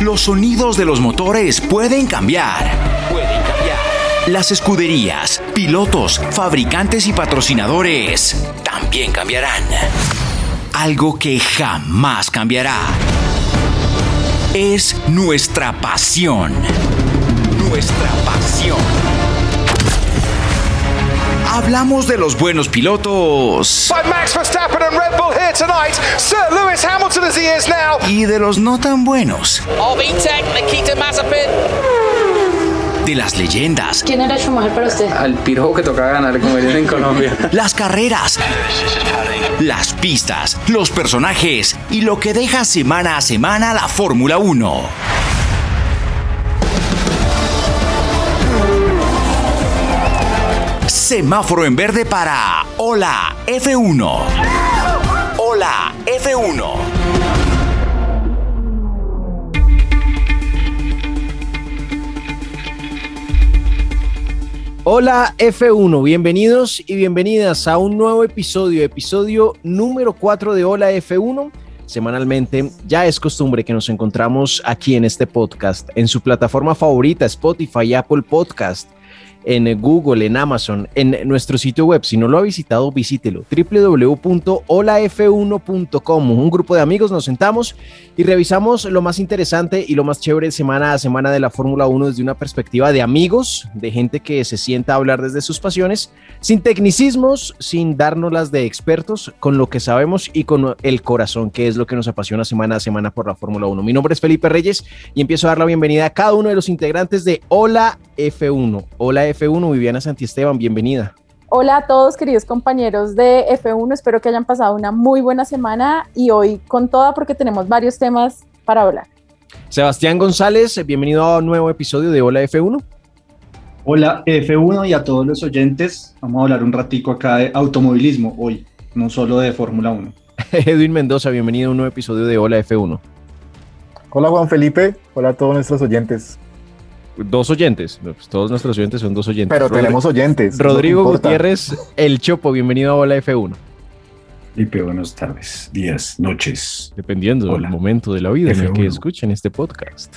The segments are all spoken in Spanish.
Los sonidos de los motores pueden cambiar. Pueden cambiar. Las escuderías, pilotos, fabricantes y patrocinadores también cambiarán. Algo que jamás cambiará es nuestra pasión. Nuestra pasión. Hablamos de los buenos pilotos. Max Verstappen and Red Bull here tonight. Sir Lewis Hamilton as he is now. Y de los no tan buenos. Nikita Mazepin. De las leyendas. ¿Quién era Schumacher para usted? Al pirojo que tocaba ganar, como dirían en Colombia. Las carreras. Las pistas, los personajes y lo que deja semana a semana la Fórmula 1. Semáforo en verde para Hola F1. Hola F1. Hola F1, bienvenidos y bienvenidas a un nuevo episodio, episodio número 4 de Hola F1. Semanalmente ya es costumbre que nos encontramos aquí en este podcast, en su plataforma favorita, Spotify, Apple Podcast en Google, en Amazon, en nuestro sitio web. Si no lo ha visitado, visítelo www.holaf1.com. Un grupo de amigos nos sentamos y revisamos lo más interesante y lo más chévere semana a semana de la Fórmula 1 desde una perspectiva de amigos, de gente que se sienta a hablar desde sus pasiones, sin tecnicismos, sin dárnoslas de expertos, con lo que sabemos y con el corazón, que es lo que nos apasiona semana a semana por la Fórmula 1. Mi nombre es Felipe Reyes y empiezo a dar la bienvenida a cada uno de los integrantes de Hola F1. Hola F1, Viviana Santiesteban, bienvenida. Hola a todos queridos compañeros de F1, espero que hayan pasado una muy buena semana y hoy con toda porque tenemos varios temas para hablar. Sebastián González, bienvenido a un nuevo episodio de Hola F1. Hola F1 y a todos los oyentes, vamos a hablar un ratico acá de automovilismo hoy, no solo de Fórmula 1. Edwin Mendoza, bienvenido a un nuevo episodio de Hola F1. Hola Juan Felipe, hola a todos nuestros oyentes dos oyentes. Pues todos nuestros oyentes son dos oyentes. Pero tenemos oyentes. Rodrigo Gutiérrez, el Chopo, bienvenido a Hola F1. Felipe, buenas tardes, días, noches. Dependiendo del momento de la vida en el que escuchen este podcast.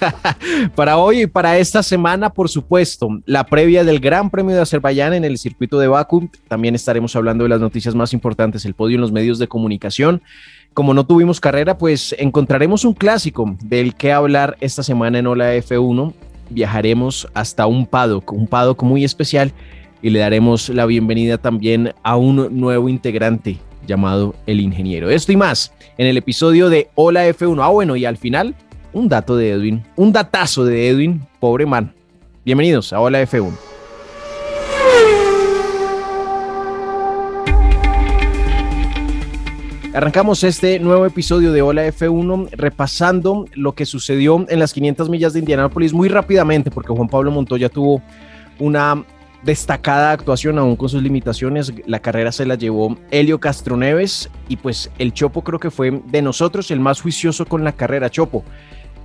para hoy y para esta semana, por supuesto, la previa del Gran Premio de Azerbaiyán en el circuito de Baku. También estaremos hablando de las noticias más importantes, el podio en los medios de comunicación. Como no tuvimos carrera, pues encontraremos un clásico del que hablar esta semana en Hola F1 viajaremos hasta un paddock, un paddock muy especial y le daremos la bienvenida también a un nuevo integrante llamado el ingeniero. Esto y más en el episodio de Hola F1. Ah, bueno, y al final, un dato de Edwin, un datazo de Edwin, pobre man. Bienvenidos a Hola F1. Arrancamos este nuevo episodio de Hola F1 repasando lo que sucedió en las 500 millas de Indianápolis muy rápidamente porque Juan Pablo Montoya tuvo una destacada actuación aún con sus limitaciones. La carrera se la llevó Helio Castroneves y pues el Chopo creo que fue de nosotros el más juicioso con la carrera Chopo.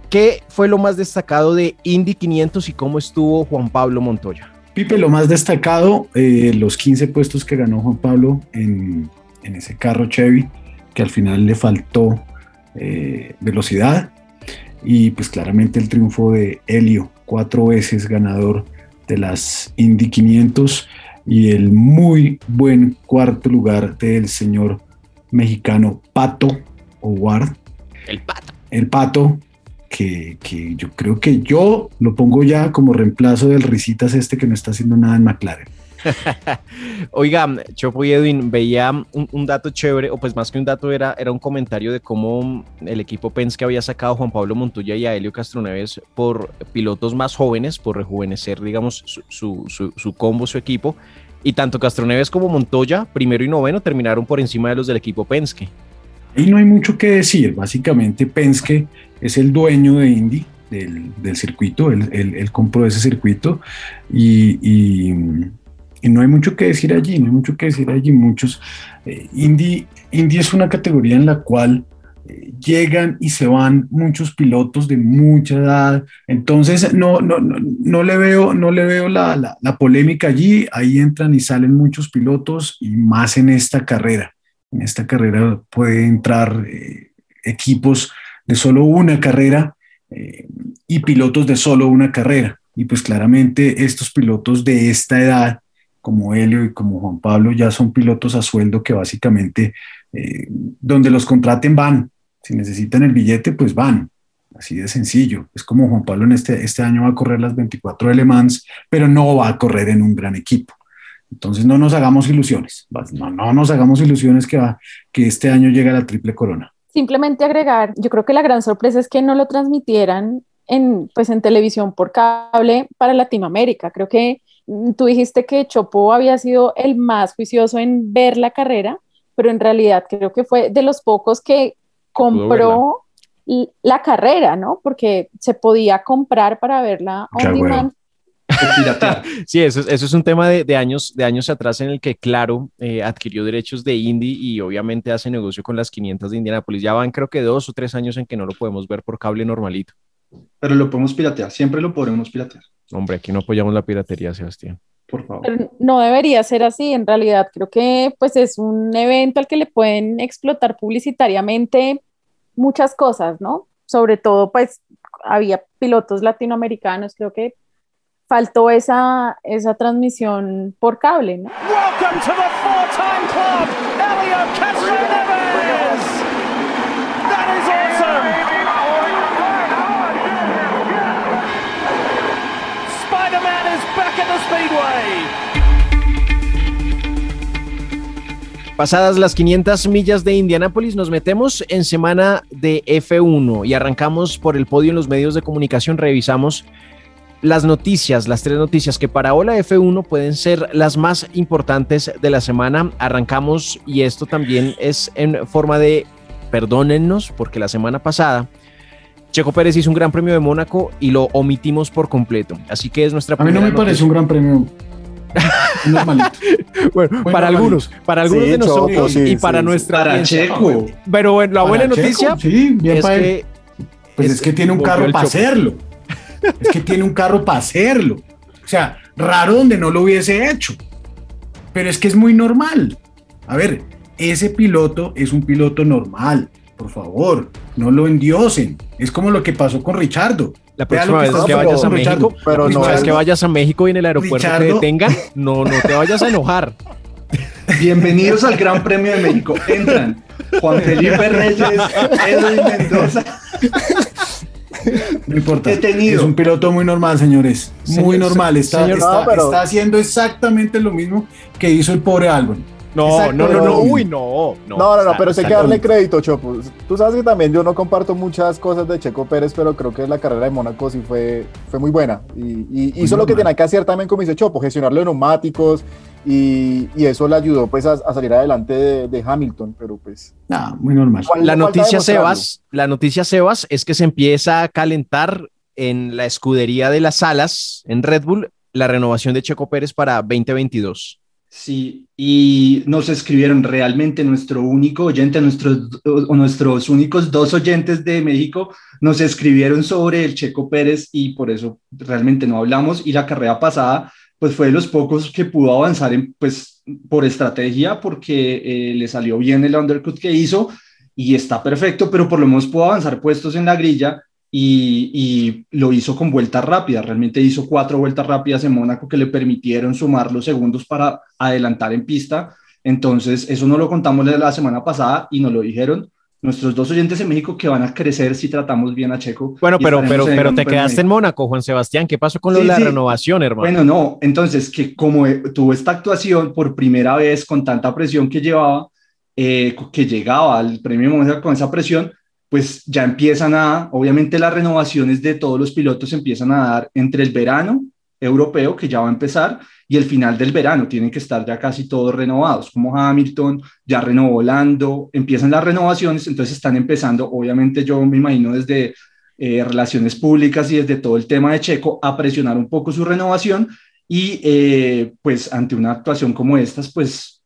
¿Qué fue lo más destacado de Indy 500 y cómo estuvo Juan Pablo Montoya? Pipe, lo más destacado, eh, los 15 puestos que ganó Juan Pablo en, en ese carro Chevy que al final le faltó eh, velocidad y pues claramente el triunfo de Helio, cuatro veces ganador de las Indy 500 y el muy buen cuarto lugar del señor mexicano Pato Howard, El pato. El pato, que, que, yo creo que yo lo pongo ya como reemplazo del Risitas este que no está haciendo nada en McLaren. Oiga, Chopo y Edwin, veía un, dato chévere, o pues más que un dato, era, era un comentario de cómo el equipo Penske había sacado a Juan Pablo Montoya y a Helio Castroneves por pilotos más jóvenes, por rejuvenecer, digamos, su, su, combo, su equipo. Y tanto Castroneves como Montoya, primero y noveno, terminaron por encima de los del equipo Penske. Y no hay mucho que decir. Básicamente, Penske es el dueño de Indy, del, del circuito. Él, él, compró ese circuito y, y no hay mucho que decir allí, no hay mucho que decir allí. Muchos. Eh, Indy es una categoría en la cual eh, llegan y se van muchos pilotos de mucha edad. Entonces, no, no, no, no le veo, no le veo la, la, polémica allí. Ahí entran y salen muchos pilotos y más en esta carrera. En esta carrera puede entrar eh, equipos de solo una carrera y pilotos de solo una carrera. Y pues claramente estos pilotos de esta edad como Helio y como Juan Pablo ya son pilotos a sueldo que básicamente eh, donde los contraten van. Si necesitan el billete, pues van. Así de sencillo. Es como Juan Pablo en este, este año va a correr las 24 de pero no va a correr en un gran equipo. Entonces no nos hagamos ilusiones. No, no nos hagamos ilusiones que, va, que este año llega la triple corona. Simplemente agregar, yo creo que la gran sorpresa es que no lo transmitieran en, pues, en televisión por cable para Latinoamérica. Creo que tú dijiste que Chopo había sido el más juicioso en ver la carrera, pero en realidad creo que fue de los pocos que compró la carrera, ¿no? Porque se podía comprar para verla on demand. sí, eso, eso, es un tema de, años, de años atrás en el que, claro, eh, adquirió derechos de Indy y obviamente hace negocio con las 500 de Indianapolis. Ya van creo que dos o tres años en que no lo podemos ver por cable normalito. Pero lo podemos piratear, siempre lo podemos piratear. Hombre, aquí no apoyamos la piratería, Sebastián. Por favor. no debería ser así, en realidad creo que pues es un evento al que le pueden explotar publicitariamente muchas cosas, ¿no? Sobre todo pues había pilotos latinoamericanos, creo que faltó esa, esa transmisión por cable, ¿no? Welcome to the four-time club, Pasadas las 500 millas de Indianápolis, nos metemos en semana de F1 y arrancamos por el podio en los medios de comunicación. Revisamos las noticias, las tres noticias que para Hola F1 pueden ser las más importantes de la semana. Arrancamos y esto también es en forma de perdónennos porque la semana pasada Checo Pérez hizo un gran premio de Mónaco y lo omitimos por completo. Así que es nuestra A mí no me parece un gran premio. bueno, para algunos, para algunos de nosotros y para nuestra para Checo. Pero bueno, la buena noticia es que pues es, que tiene un carro para hacerlo. es que tiene un carro para hacerlo. O sea, raro donde no lo hubiese hecho. Pero es que es muy normal. A ver, ese piloto es un piloto normal. Por favor, no lo endiosen. Es como lo que pasó con Richardo. La próxima vez que vayas a México, pero no vez que vayas a México y en el aeropuerto te detengan, no, no te vayas a enojar. Bienvenidos al Gran Premio de México. Entran Juan Felipe Reyes, Edwin Mendoza. No importa. Es un piloto muy normal, señores. Muy normal. Está, está, haciendo exactamente lo mismo que hizo el pobre Albon. No, no, no, no, uy, no. No, no, no, pero hay que darle crédito, Chopo. Tú sabes que también yo no comparto muchas cosas de Checo Pérez, pero creo que la carrera de Mónaco sí fue, fue muy buena. Y, hizo lo que tenía que hacer también, como dice Chopo, gestionar los neumáticos, y, eso le ayudó pues a, salir adelante de, Hamilton, pero pues... No, muy normal. La noticia, Sebas, la noticia, Sebas, es que se empieza a calentar en la escudería de las alas, en Red Bull, la renovación de Checo Pérez para 2022. Sí, y nos escribieron realmente nuestro único oyente, nuestros, nuestros únicos dos oyentes de México nos escribieron sobre el Checo Pérez y por eso realmente no hablamos. Y la carrera pasada, pues fue de los pocos que pudo avanzar en, pues, por estrategia, porque eh, le salió bien el undercut que hizo y está perfecto, pero por lo menos pudo avanzar puestos en la grilla y, lo hizo con vueltas rápidas. Realmente hizo cuatro vueltas rápidas en Mónaco que le permitieron sumar los segundos para adelantar en pista. Entonces, eso no lo contamos la semana pasada y nos lo dijeron. nuestros dos oyentes en México que van a crecer si tratamos bien a Checo. Bueno, pero, pero, pero te quedaste en Mónaco, Juan Sebastián. ¿Qué pasó con lo de la renovación, hermano? Bueno, no, entonces que como tuvo esta actuación por primera vez con tanta presión que llevaba, eh, que llegaba al premio mundial con esa presión, pues ya empiezan a, obviamente las renovaciones de todos los pilotos empiezan a dar entre el verano europeo, que ya va a empezar, y el final del verano. Tienen que estar ya casi todos renovados, como Hamilton, ya renovó Lando, empiezan las renovaciones, entonces están empezando, obviamente yo me imagino desde eh, relaciones públicas y desde todo el tema de Checo a presionar un poco su renovación y eh, pues ante una actuación como estas, pues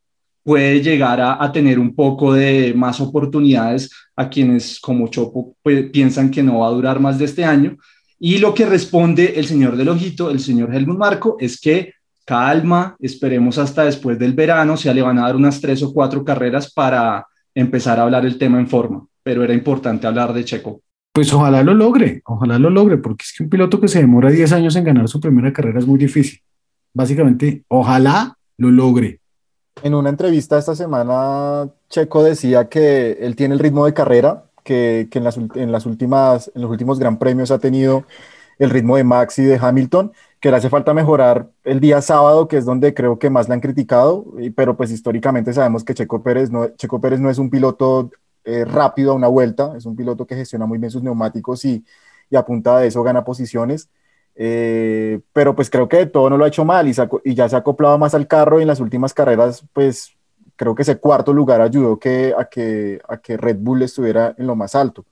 puede llegar a, tener un poco de más oportunidades a quienes como Chopo pues, piensan que no va a durar más de este año. Y lo que responde el señor del ojito, el señor Helmut Marco, es que calma, esperemos hasta después del verano, o sea, le van a dar unas tres o cuatro carreras para empezar a hablar el tema en forma, pero era importante hablar de Checo. Pues ojalá lo logre, ojalá lo logre, porque es que un piloto que se demora 10 años en ganar su primera carrera es muy difícil. Básicamente, ojalá lo logre. En una entrevista esta semana, Checo decía que él tiene el ritmo de carrera, que, en, las, en, las últimas, en los últimos gran premios ha tenido el ritmo de Max y de Hamilton, que le hace falta mejorar el día sábado, que es donde creo que más le han criticado, pero pues históricamente sabemos que Checo Pérez no, Checo Pérez no es un piloto eh, rápido a una vuelta, es un piloto que gestiona muy bien sus neumáticos y, y a punta de eso gana posiciones. Eh, pero pues creo que todo no lo ha hecho mal y, y, ya se ha acoplado más al carro y en las últimas carreras pues creo que ese cuarto lugar ayudó que, a, que, a que Red Bull estuviera en lo más alto.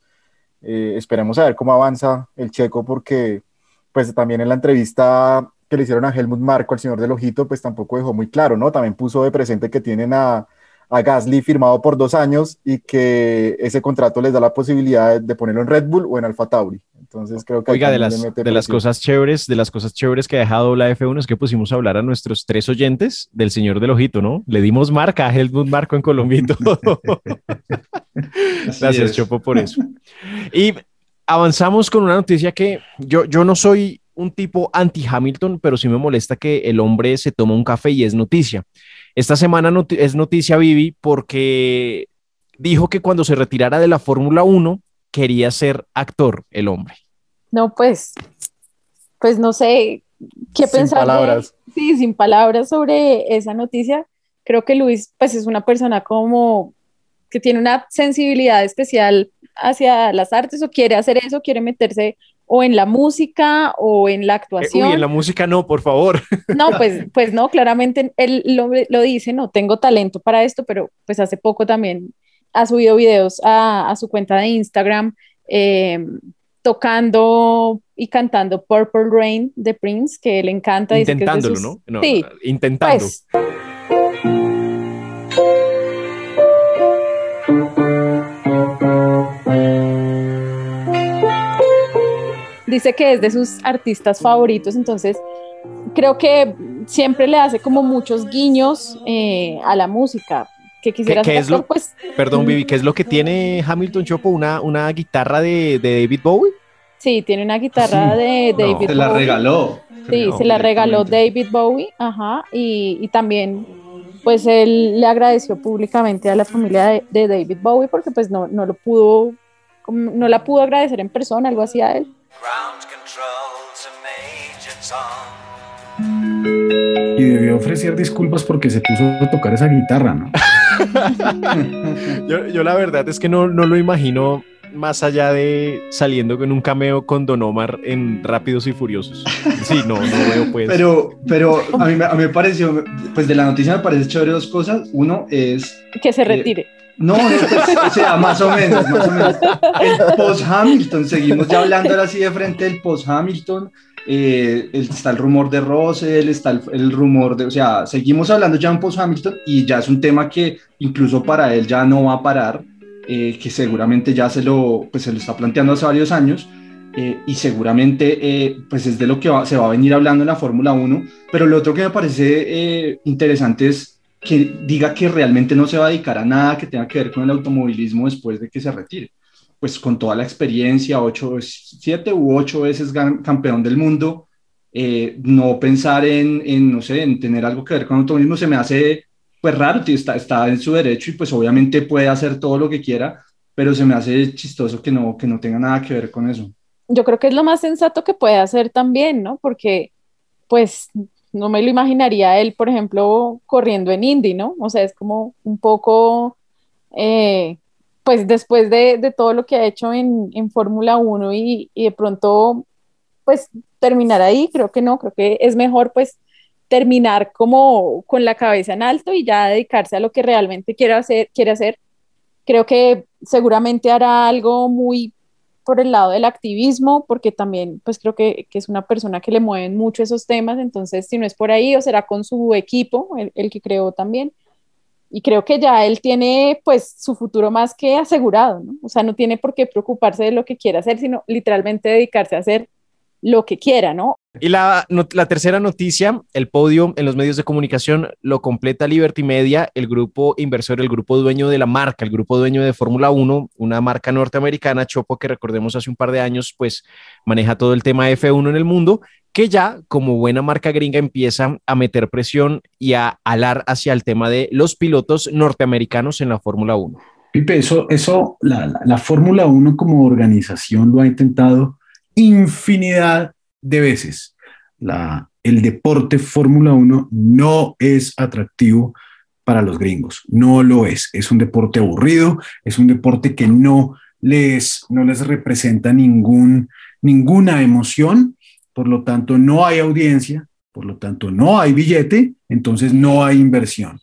Eh, esperemos a ver cómo avanza el checo porque pues también en la entrevista que le hicieron a Helmut Marco, al señor del ojito, pues tampoco dejó muy claro, ¿no? También puso de presente que tienen a, a Gasly firmado por dos años y que ese contrato les da la posibilidad de ponerlo en Red Bull o en Alfa Tauri. Entonces creo que... Oiga, de las, de las cosas chéveres, de las cosas chéveres que ha dejado la F1 es que pusimos a hablar a nuestros tres oyentes del señor del ojito, ¿no? Le dimos marca a Helmut Marco en Colombia y todo. Gracias, Chopo, por eso. Y avanzamos con una noticia que yo, yo no soy un tipo anti-Hamilton, pero sí me molesta que el hombre se toma un café y es noticia. Esta semana es noticia Vivi porque dijo que cuando se retirara de la Fórmula 1 quería ser actor el hombre. No, pues, pues no sé qué sin pensar. Palabras. sí, sin palabras sobre esa noticia. Creo que Luis, pues es una persona como que tiene una sensibilidad especial hacia las artes o quiere hacer eso, quiere meterse o en la música o en la actuación. Uy, en la música no, por favor. No, pues, pues no, claramente él lo, dice, no tengo talento para esto, pero pues hace poco también ha subido videos a, su cuenta de Instagram em, tocando y cantando Purple Rain de Prince, que le encanta. Intentándolo, ¿no? Sí. Intentando. Pues, dice que es de sus artistas favoritos, entonces creo que siempre le hace como muchos guiños eh, a la música. Que quisiera ¿Qué, es lo, pues, Perdón, Vivi, ¿qué es lo que tiene Hamilton Chopo? ¿Una, una guitarra de, David Bowie? Sí, tiene una guitarra de David Bowie. Se la regaló. Sí, se la regaló David Bowie, ajá, y, también pues él le agradeció públicamente a la familia de, David Bowie porque pues no, no lo pudo, no la pudo agradecer en persona, algo así a él. Y debió ofrecer disculpas porque se puso a tocar esa guitarra, ¿no? yo, la verdad es que no, no lo imagino más allá de saliendo con un cameo con Don Omar en Rápidos y Furiosos. Sí, no, no veo pues. Pero, pero a, mí, a mí me pareció, pues de la noticia me parece chévere dos cosas. Uno es... Que se retire. No, pues, o sea, más o menos, más o menos. El post-Hamilton, seguimos ya hablando ahora así de frente del post-Hamilton. Eh, está el rumor de Russell, está el, rumor de, o sea, seguimos hablando ya un post-Hamilton y ya es un tema que incluso para él ya no va a parar, eh, que seguramente ya se lo, pues, se lo está planteando hace varios años. Eh, y seguramente pues es de lo que se va a venir hablando en la Fórmula 1, pero lo otro que me parece interesante es que diga que realmente no se va a dedicar a nada que tenga que ver con el automovilismo después de que se retire. Pues con toda la experiencia, ocho, siete u ocho veces campeón del mundo, eh, no pensar en, no sé, en tener algo que ver con el automovilismo se me hace pues raro, está, está en su derecho y pues obviamente puede hacer todo lo que quiera, pero se me hace chistoso que no, que no tenga nada que ver con eso. Yo creo que es lo más sensato que puede hacer también, ¿no? Porque, pues, no me lo imaginaría él, por ejemplo, corriendo en Indy, ¿no? O sea, es como un poco, eh, pues después de, de, todo lo que ha hecho en, en Fórmula 1 y, y, de pronto, pues terminar ahí, creo que no, creo que es mejor pues terminar como con la cabeza en alto y ya dedicarse a lo que realmente quiere hacer. Quiere hacer. Creo que seguramente hará algo muy por el lado del activismo, porque también pues creo que, que, es una persona que le mueven mucho esos temas, entonces si no es por ahí o será con su equipo, el, el, que creó también. Y creo que ya él tiene pues su futuro más que asegurado, ¿no? O sea, no tiene por qué preocuparse de lo que quiere hacer, sino literalmente dedicarse a hacer lo que quiera, ¿no? Y la, la, tercera noticia, el podio en los medios de comunicación lo completa Liberty Media, el grupo inversor, el grupo dueño de la marca, el grupo dueño de Fórmula 1, una marca norteamericana, Chopo, que recordemos hace un par de años, pues maneja todo el tema F1 en el mundo, que ya como buena marca gringa empieza a meter presión y a alar hacia el tema de los pilotos norteamericanos en la Fórmula 1. Pipe, eso, eso la, la, la Fórmula 1 como organización lo ha intentado infinidad de veces. El deporte Fórmula 1 no es atractivo para los gringos, no lo es. Es un deporte aburrido, es un deporte que no les, no les representa ningún, ninguna emoción, por lo tanto no hay audiencia, por lo tanto no hay billete, entonces no hay inversión.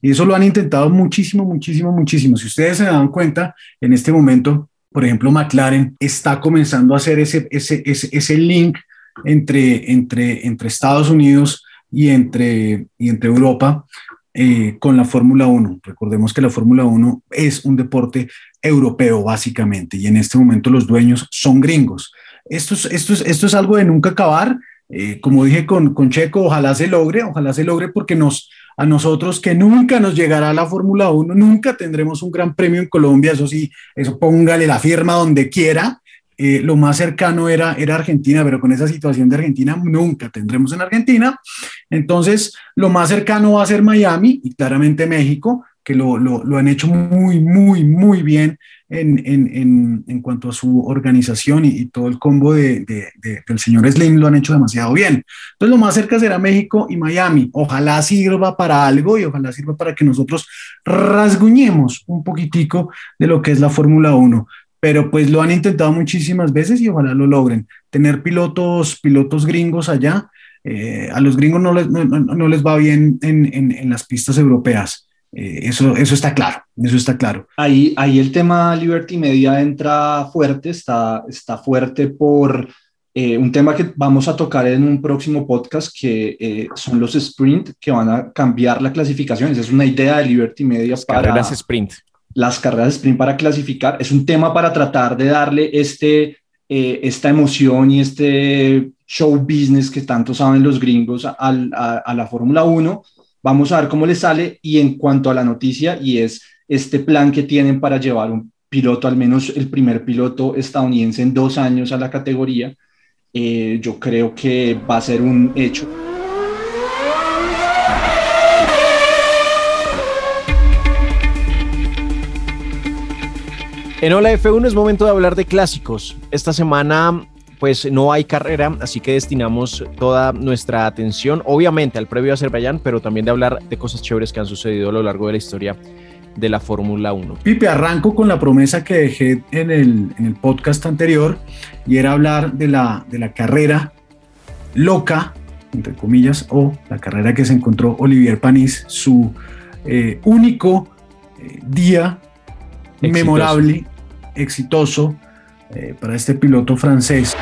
Y eso lo han intentado muchísimo, muchísimo, muchísimo. Si ustedes se dan cuenta, en este momento por ejemplo, McLaren está comenzando a hacer ese, ese, ese, ese link entre, entre, entre Estados Unidos y entre, y entre Europa eh, con la Fórmula 1. Recordemos que la Fórmula 1 es un deporte europeo básicamente y en este momento los dueños son gringos. Esto es, esto es, esto es algo de nunca acabar. Eh, como dije con, con Checo, ojalá se logre, ojalá se logre porque nos, a nosotros que nunca nos llegará la Fórmula 1, nunca tendremos un gran premio en Colombia, eso sí, eso póngale la firma donde quiera. Eh, lo más cercano era, era Argentina, pero con esa situación de Argentina nunca tendremos en Argentina. Entonces, lo más cercano va a ser Miami y claramente México, que lo, lo, lo han hecho muy, muy, muy bien en, en, en, cuanto a su organización y, todo el combo de, de, del señor Slim lo han hecho demasiado bien. Entonces lo más cerca será México y Miami. Ojalá sirva para algo y ojalá sirva para que nosotros rasguñemos un poquitico de lo que es la Fórmula 1 pero pues lo han intentado muchísimas veces y ojalá lo logren. Tener pilotos, pilotos gringos allá, eh, a los gringos no les, no, les va bien en, en, en, las pistas europeas. Eh, eso, eso está claro, eso está claro. Ahí, ahí el tema Liberty Media entra fuerte, está, está fuerte por eh, un tema que vamos a tocar en un próximo podcast, que eh, son los sprint, que van a cambiar la clasificación. Esa es una idea de Liberty Media las para... Carreras sprint. Las carreras sprint para clasificar. Es un tema para tratar de darle este, esta emoción y este show business que tanto saben los gringos a, a, a la Fórmula 1 Vamos a ver cómo le sale y en cuanto a la noticia, y es este plan que tienen para llevar un piloto, al menos el primer piloto estadounidense en dos años a la categoría, eh, yo creo que va a ser un hecho. En Hola F1 es momento de hablar de clásicos. Esta semana pues no hay carrera, así que destinamos toda nuestra atención, obviamente, al previo Azerbaiyán, pero también de hablar de cosas chéveres que han sucedido a lo largo de la historia de la Fórmula 1. Pipe, arranco con la promesa que dejé en el, en el podcast anterior y era hablar de la, de la carrera loca, entre comillas, o la carrera que se encontró Olivier Panis, su eh, único eh, día exitoso. memorable, exitoso, eh, para este piloto francés.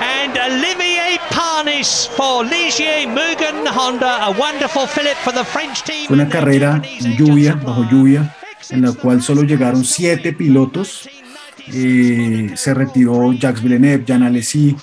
And Olivier Panis for Ligier Mugen Honda, a wonderful Philip for the French team. Fue una carrera en lluvia, bajo lluvia, en la cual solo llegaron siete pilotos. Eh, se retiró Jacques Villeneuve, Jean Alesi,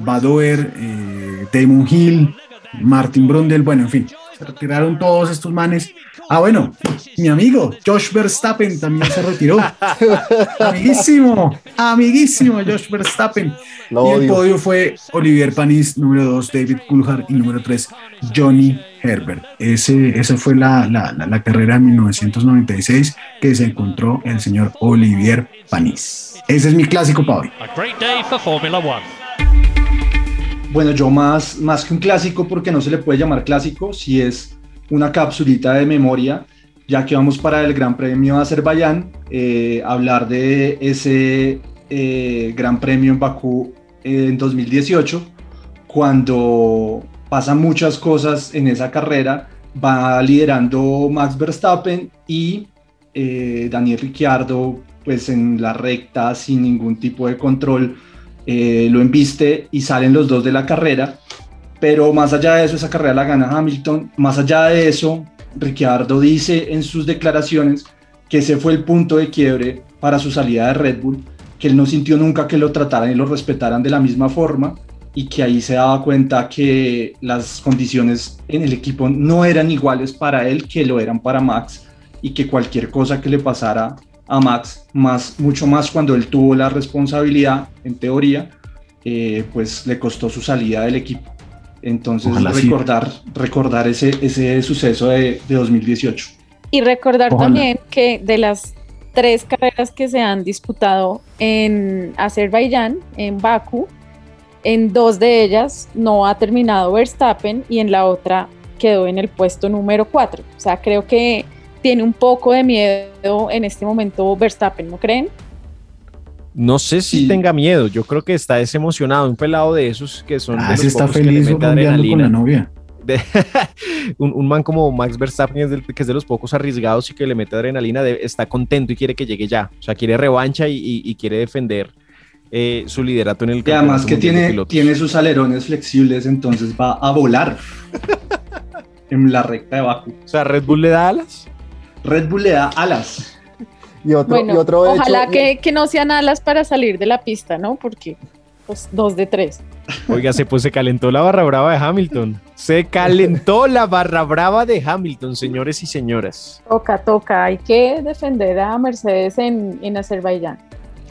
Badoer, eh, Damon Hill, Martin Brundle, bueno, en fin, se retiraron todos estos manes Ah, bueno, mi amigo Josh Verstappen también se retiró. amiguísimo, amiguísimo Josh Verstappen. y el podio fue Olivier Panis, número 2, David Coulthard y número 3, Johnny Herbert. Ese, esa fue la, la, la, carrera en 1996 que se encontró el señor Olivier Panis. Ese es mi clásico para hoy. Bueno, yo más, más que un clásico, porque no se le puede llamar clásico, si es una capsulita de memoria, ya que vamos para el Gran Premio de Azerbaiyán, eh, hablar de ese eh, Gran Premio en Bakú en 2018, cuando pasan muchas cosas en esa carrera, va liderando Max Verstappen y eh, Daniel Ricciardo, pues en la recta, sin ningún tipo de control, lo embiste y salen los dos de la carrera pero más allá de eso, esa carrera la gana Hamilton. Más allá de eso, Ricciardo dice en sus declaraciones que ese fue el punto de quiebre para su salida de Red Bull, que él no sintió nunca que lo trataran y lo respetaran de la misma forma y que ahí se daba cuenta que las condiciones en el equipo no eran iguales para él que lo eran para Max y que cualquier cosa que le pasara a Max, más, mucho más cuando él tuvo la responsabilidad, en teoría, eh, pues le costó su salida del equipo. Entonces, recordar, recordar ese, ese suceso de, 2018. Y recordar también que de las tres carreras que se han disputado en Azerbaiyán, en Baku, en dos de ellas no ha terminado Verstappen y en la otra quedó en el puesto número cuatro. O sea, creo que tiene un poco de miedo en este momento Verstappen, ¿no creen? No sé si tenga miedo, yo creo que está desemocionado, un pelado de esos que son ah, de está feliz con la novia. un, man como Max Verstappen, que es de los pocos arriesgados y que le mete adrenalina, está contento y quiere que llegue ya. O sea, quiere revancha y, quiere defender eh, su liderato en el Y además que tiene, tiene sus alerones flexibles, entonces va a volar en la recta de Baku. O sea, Red Bull le da alas. Red Bull le da alas. Y otro, y otro ojalá que, que, no sean alas para salir de la pista, ¿no? Porque pues, dos de tres. Oiga, se, pues se calentó la barra brava de Hamilton. Se calentó la barra brava de Hamilton, señores y señoras. Toca, toca. Hay que defender a Mercedes en, en Azerbaiyán.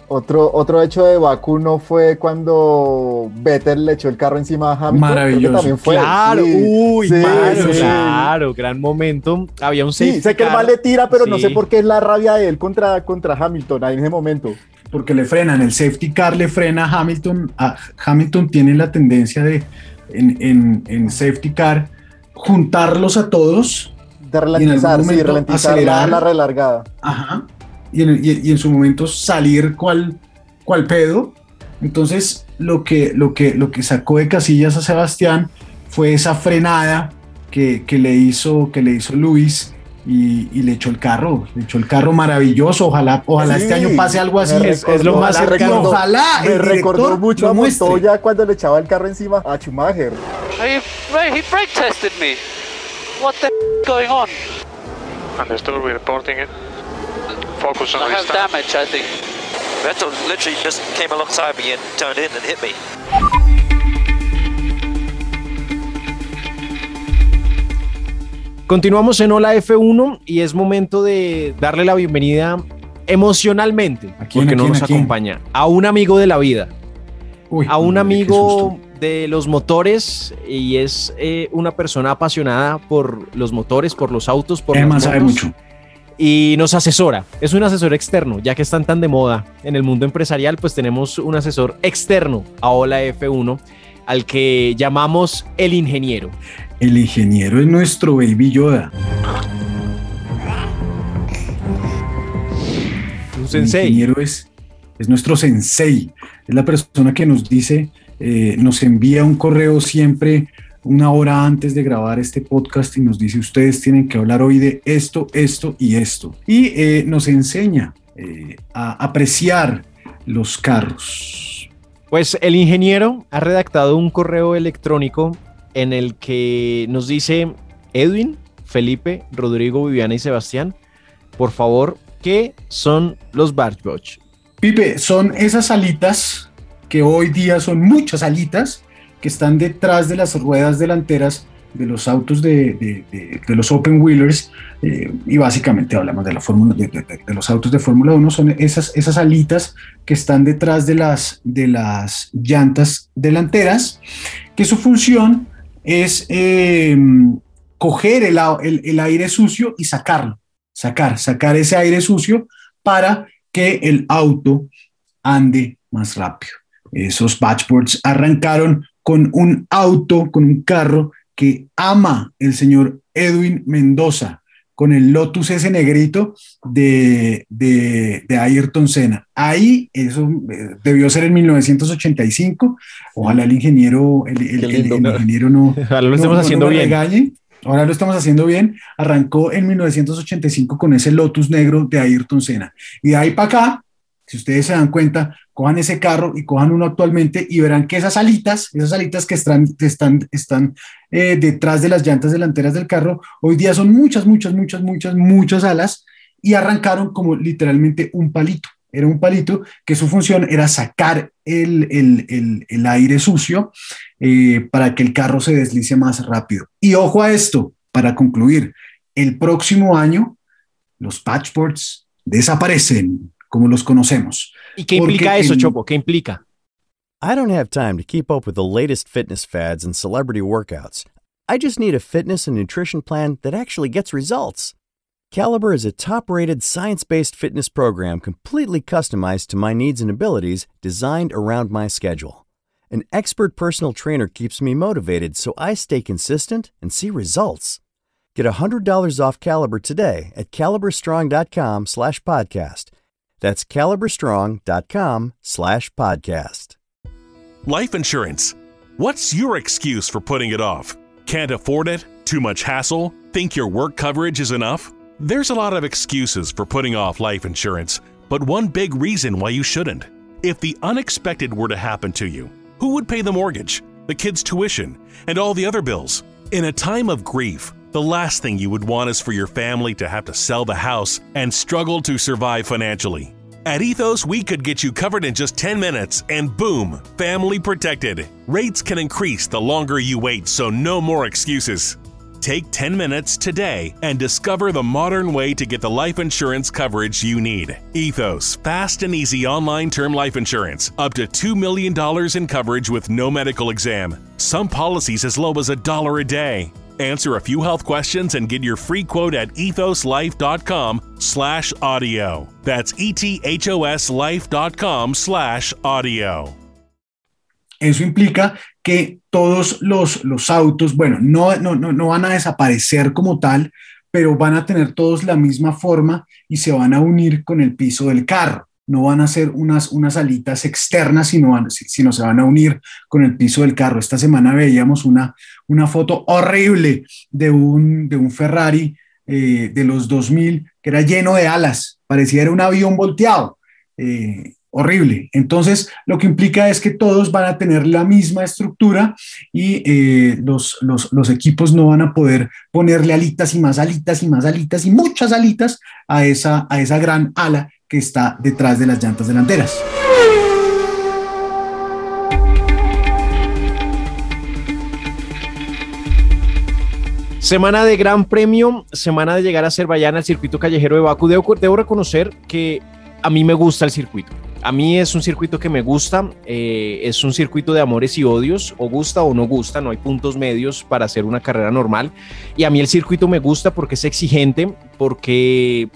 Otro, otro hecho de Baku no fue cuando Vettel le echó el carro encima a Hamilton. Maravilloso. También fue. Claro, uy, claro, gran momento. Había un Sí, sé que el mal le tira, pero no sé por qué es la rabia de él contra, contra Hamilton ahí en ese momento. Porque le frenan, el safety car le frena a Hamilton. A Hamilton tiene la tendencia de, en, en, safety car, juntarlos a todos. De ralentizar, sí, ralentizar acelerar. la relargada. Ajá y en, su momento salir cual, cual pedo. Entonces, lo que, lo, que, lo que sacó de casillas a Sebastián fue esa frenada que, que le, hizo, que le hizo Luis y, y, le echó el carro, le echó el carro maravilloso. Ojalá, ojalá este año pase algo así. es, lo más cercano. Ojalá. Me recordó mucho a Montoya cuando le echaba el carro encima a Schumacher. He, he brake tested me. What the going on? Understood, we're reporting it. Focus on I have damage, I think. Vettel literally just came alongside me and turned in and hit me. Continuamos en Hola F1 y es momento de darle la bienvenida emocionalmente, ¿A porque no nos acompaña, a un amigo de la vida, Uy, a un amigo de los motores y es eh, una persona apasionada por los motores, por los autos, por Además sabe mucho y nos asesora. Es un asesor externo, ya que están tan de moda en el mundo empresarial, pues tenemos un asesor externo a Hola F1 al que llamamos el ingeniero. El ingeniero es nuestro baby Yoda. Un sensei. El ingeniero es, es nuestro sensei. Es la persona que nos dice, eh, nos envía un correo siempre una hora antes de grabar este podcast y nos dice ustedes tienen que hablar hoy de esto, esto y esto. Y eh, nos enseña eh, a apreciar los carros. Pues el ingeniero ha redactado un correo electrónico en el que nos dice Edwin, Felipe, Rodrigo, Viviana y Sebastián, por favor, ¿qué son los Bartbosch? Pipe, son esas alitas que hoy día son muchas alitas que están detrás de las ruedas delanteras de los autos de, los open wheelers eh, y básicamente hablamos de la fórmula de, los autos de Fórmula 1 son esas, esas alitas que están detrás de las, de las llantas delanteras que su función es em, coger el, el, aire sucio y sacarlo, sacar, sacar ese aire sucio para que el auto ande más rápido. Esos patchboards arrancaron con un auto, con un carro que ama el señor Edwin Mendoza, con el Lotus ese negrito de, de, Ayrton Senna. Ahí, eso eh, debió ser en 1985. Ojalá el ingeniero, el, ingeniero no. Ahora lo estamos haciendo bien. Ahora lo estamos haciendo bien. Arrancó en 1985 con ese Lotus negro de Ayrton Senna. Y de ahí para acá, si ustedes se dan cuenta, cojan ese carro y cojan uno actualmente y verán que esas alitas, esas alitas que están, están, están eh, detrás de las llantas delanteras del carro, hoy día son muchas, muchas, muchas, muchas, muchas alas y arrancaron como literalmente un palito. Era un palito que su función era sacar el, el, el, aire sucio eh, para que el carro se deslice más rápido. Y ojo a esto, para concluir, el próximo año los patchboards desaparecen como los conocemos. ¿Y qué implica eso, en... Chopo? ¿Qué implica? I don't have time to keep up with the latest fitness fads and celebrity workouts. I just need a fitness and nutrition plan that actually gets results. Caliber is a top rated science based fitness program completely customized to my needs and abilities, designed around my schedule. An expert personal trainer keeps me motivated so I stay consistent and see results. Get $100 off Caliber today at caliberstrong.com slash podcast That's caliberstrong.com slash podcast. Life insurance. What's your excuse for putting it off? Can't afford it? Too much hassle? Think your work coverage is enough? There's a lot of excuses for putting off life insurance, but one big reason why you shouldn't. If the unexpected were to happen to you, who would pay the mortgage, the kids' tuition, and all the other bills? In a time of grief, the last thing you would want is for your family to have to sell the house and struggle to survive financially. At Ethos, we could get you covered in just 10 minutes and boom, family protected. Rates can increase the longer you wait, so no more excuses. Take 10 minutes today and discover the modern way to get the life insurance coverage you need. Ethos, fast and easy online term life insurance, up to $2 million in coverage with no medical exam. Some policies as low as a dollar a day. Answer a few health questions and get your free quote at ethoslife.com slash audio. That's ethoslife.com slash audio. Eso implica que todos los, los autos, bueno, no, no, no, no van a desaparecer como tal, pero van a tener todos la misma forma y se van a unir con el piso del carro no van a ser unas, unas alitas externas, sino, sino se van a unir con el piso del carro. Esta semana veíamos una, una foto horrible de un, de un Ferrari eh, de los 2000 que era lleno de alas, parecía un avión volteado. Eh, horrible. Entonces, lo que implica es que todos van a tener la misma estructura y eh, los, los, los, equipos no van a poder ponerle alitas y más alitas y más alitas y muchas alitas a esa, a esa gran ala que está detrás de las llantas delanteras. Semana de Gran Premio, semana de llegar a Azerbaiyán al circuito callejero de Baku. Debo, debo, reconocer que a mí me gusta el circuito. A mí es un circuito que me gusta, eh, es un circuito de amores y odios, o gusta o no gusta, no hay puntos medios para hacer una carrera normal. Y a mí el circuito me gusta porque es exigente, porque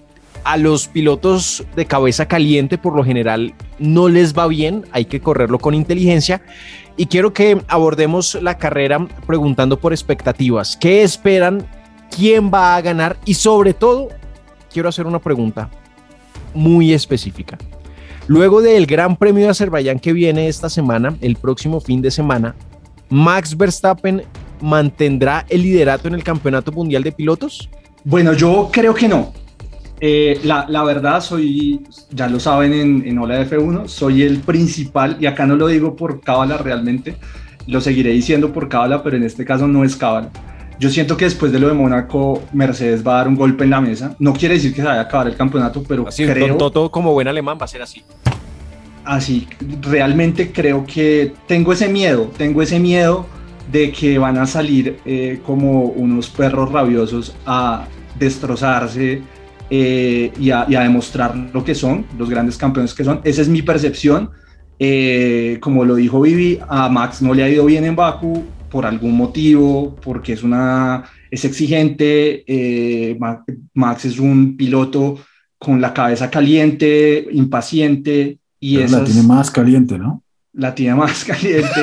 a los pilotos de cabeza caliente por lo general no les va bien, hay que correrlo con inteligencia. Y quiero que abordemos la carrera preguntando por expectativas. ¿Qué esperan? ¿Quién va a ganar? Y sobre todo, quiero hacer una pregunta muy específica. Luego del Gran Premio de Azerbaiyán que viene esta semana, el próximo fin de semana, Max Verstappen mantendrá el liderato en el Campeonato Mundial de Pilotos? Bueno, yo creo que no. Eh, la, la, verdad, soy, ya lo saben en, en Ola F1, soy el principal, y acá no lo digo por cábala realmente, lo seguiré diciendo por cábala, pero en este caso no es cábala. Yo siento que después de lo de Mónaco, Mercedes va a dar un golpe en la mesa. No quiere decir que se vaya a acabar el campeonato, pero así, creo... Todo como buen alemán va a ser así. Así, realmente creo que tengo ese miedo, tengo ese miedo de que van a salir eh, como unos perros rabiosos a destrozarse eh, y, a, demostrar lo que son, los grandes campeones que son. Esa es mi percepción. Eh, como lo dijo Vivi, a Max no le ha ido bien en Baku por algún motivo, porque es, una, es exigente. Max es un piloto con la cabeza caliente, impaciente. Y la tiene más caliente, ¿no? La tiene más caliente.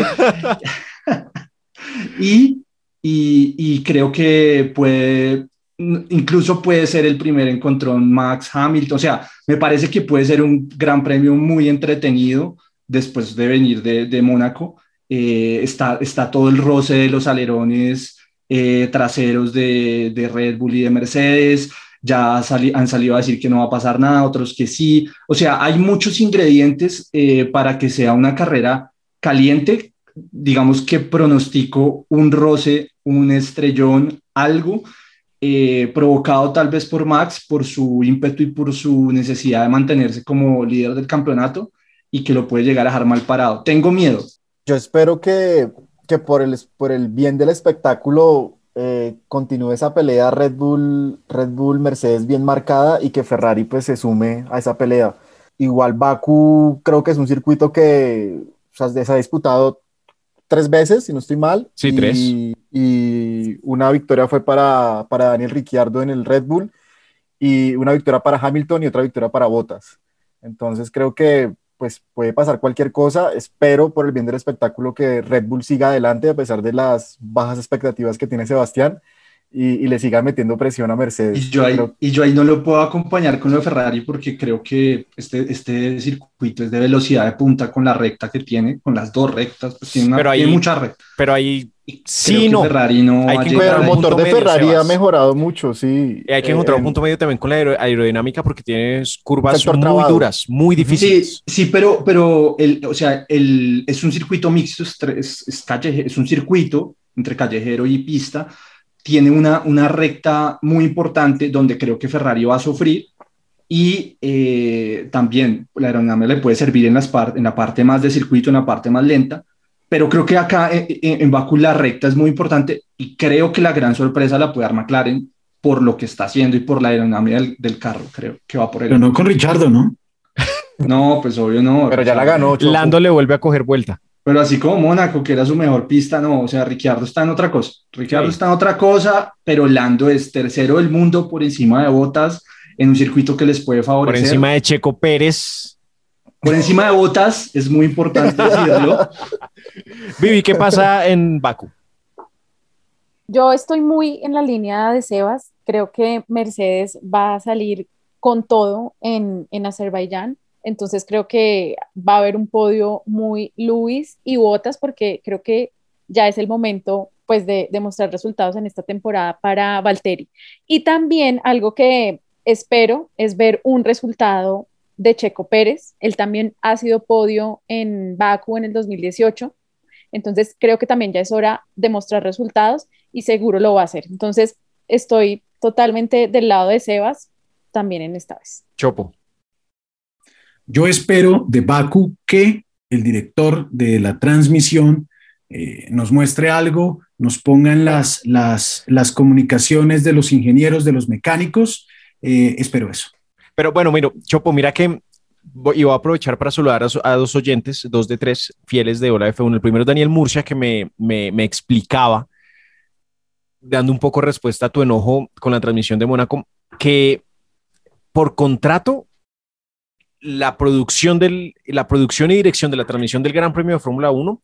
y, y, creo que puede, incluso puede ser el primer encontrón Max Hamilton. O sea, me parece que puede ser un gran premio muy entretenido después de venir de, de Mónaco. Eh, está, está todo el roce de los alerones eh, traseros de, de, Red Bull y de Mercedes. Ya han salido a decir que no va a pasar nada, otros que sí. O sea, hay muchos ingredientes eh, para que sea una carrera caliente digamos que pronostico un roce, un estrellón, algo eh, provocado tal vez por Max, por su ímpetu y por su necesidad de mantenerse como líder del campeonato y que lo puede llegar a dejar mal parado. Tengo miedo. Yo espero que, que por, el, por el bien del espectáculo eh, continúe esa pelea Red Bull, Red Bull, Mercedes bien marcada y que Ferrari pues se sume a esa pelea. Igual Baku creo que es un circuito que o sea, se ha disputado tres veces, si no estoy mal. Sí, y, tres. Y una victoria fue para, para Daniel Ricciardo en el Red Bull y una victoria para Hamilton y otra victoria para Bottas. Entonces creo que pues puede pasar cualquier cosa. Espero por el bien del espectáculo que Red Bull siga adelante a pesar de las bajas expectativas que tiene Sebastián y, le sigan metiendo presión a Mercedes. Y yo, ahí, y yo ahí no lo puedo acompañar con lo de Ferrari porque creo que este, este circuito es de velocidad de punta con la recta que tiene, con las dos rectas, pues tiene, una, pero hay, mucha recta. Pero ahí sí, no. Ferrari no hay que el motor de Ferrari ha mejorado mucho, sí. Y hay que encontrar un punto medio también con la aerodinámica porque tienes curvas muy duras, muy difíciles. Sí, sí pero, pero el, o sea, el, es un circuito mixto, es, es, es un circuito entre callejero y pista tiene una, una recta muy importante donde creo que Ferrari va a sufrir y eh, también la aerodinámica le puede servir en, las en la parte más de circuito, en la parte más lenta, pero creo que acá en, eh, eh, en Baku la recta es muy importante y creo que la gran sorpresa la puede dar McLaren por lo que está haciendo y por la aerodinámica del, carro, creo que va por él. Pero no con Richardo, ¿no? No, pues obvio no. Pero ya la ganó. Lando le vuelve a coger vuelta. Pero así como Mónaco, que era su mejor pista, no, o sea, Ricciardo está en otra cosa. Ricciardo está en otra cosa, pero Lando es tercero del mundo por encima de Botas en un circuito que les puede favorecer. Por encima de Checo Pérez. Por encima de Botas, es muy importante decirlo. Vivi, ¿qué pasa en Baku? Yo estoy muy en la línea de Sebas. Creo que Mercedes va a salir con todo en, en Azerbaiyán entonces creo que va a haber un podio muy Luis y Botas porque creo que ya es el momento pues de demostrar resultados en esta temporada para Valtteri. Y también algo que espero es ver un resultado de Checo Pérez. Él también ha sido podio en Baku en el 2018. Entonces creo que también ya es hora de mostrar resultados y seguro lo va a hacer. Entonces estoy totalmente del lado de Sebas también en esta vez. Chopo. Yo espero de Baku que el director de la transmisión eh, nos muestre algo, nos pongan las, las, las comunicaciones de los ingenieros, de los mecánicos. Eh, espero eso. Pero bueno, mira, Chopo, mira que voy, a aprovechar para saludar a, dos oyentes, dos de tres fieles de Hola F1. El primero es Daniel Murcia, que me, me, me explicaba, dando un poco respuesta a tu enojo con la transmisión de Mónaco, que por contrato la producción, del, la producción y dirección de la transmisión del Gran Premio de Fórmula 1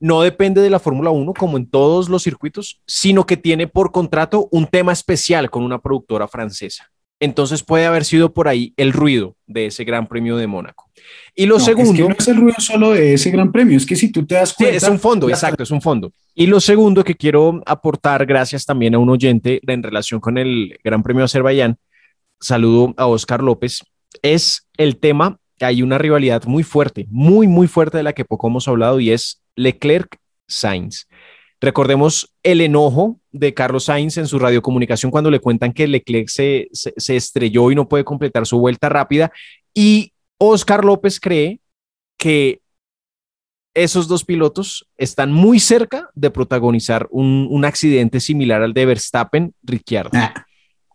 no depende de la Fórmula 1 como en todos los circuitos, sino que tiene por contrato un tema especial con una productora francesa. Entonces puede haber sido por ahí el ruido de ese Gran Premio de Mónaco. Y lo segundo... Es que no es el ruido solo de ese Gran Premio, es que si tú te das cuenta... es un fondo, exacto, es un fondo. Y lo segundo que quiero aportar, gracias también a un oyente en relación con el Gran Premio de Azerbaiyán, saludo a Oscar López, es el tema, hay una rivalidad muy fuerte, muy, muy fuerte de la que poco hemos hablado y es Leclerc-Sainz. Recordemos el enojo de Carlos Sainz en su radiocomunicación cuando le cuentan que Leclerc se, estrelló y no puede completar su vuelta rápida. Y Oscar López cree que esos dos pilotos están muy cerca de protagonizar un, accidente similar al de Verstappen,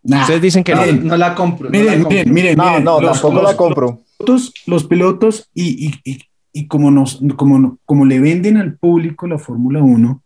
Ricciardo. Ustedes dicen que no, no, la compro. Miren, miren, miren, no, no, tampoco la compro. Los pilotos, y, y, y, como, nos, como, como le venden al público la Fórmula 1,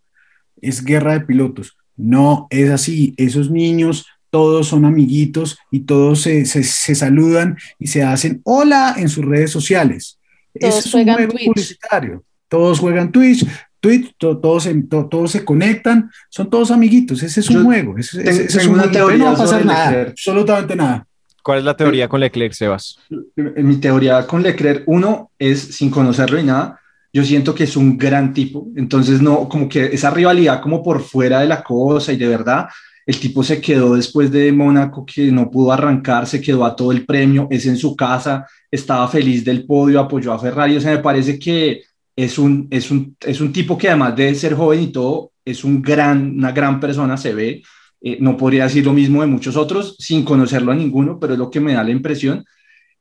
es guerra de pilotos. No es así. Esos niños todos son amiguitos y todos se, se, saludan y se hacen hola en sus redes sociales. Todos es un juego publicitario. Todos juegan Twitch, Twitch, todos, se, todos se conectan, son todos amiguitos. Ese es un juego. Ese, es una teoría. No va a pasar nada, absolutamente nada. ¿Cuál es la teoría con Leclerc, Sebas? Mi teoría con Leclerc, uno, es sin conocerlo y nada, yo siento que es un gran tipo, entonces no, como que esa rivalidad como por fuera de la cosa y de verdad, el tipo se quedó después de Mónaco que no pudo arrancar, se quedó a todo el premio, es en su casa, estaba feliz del podio, apoyó a Ferrari, o sea, me parece que es un, es un, es un tipo que además de ser joven y todo, es un gran, una gran persona, se ve, eh, no podría decir lo mismo de muchos otros sin conocerlo a ninguno, pero es lo que me da la impresión.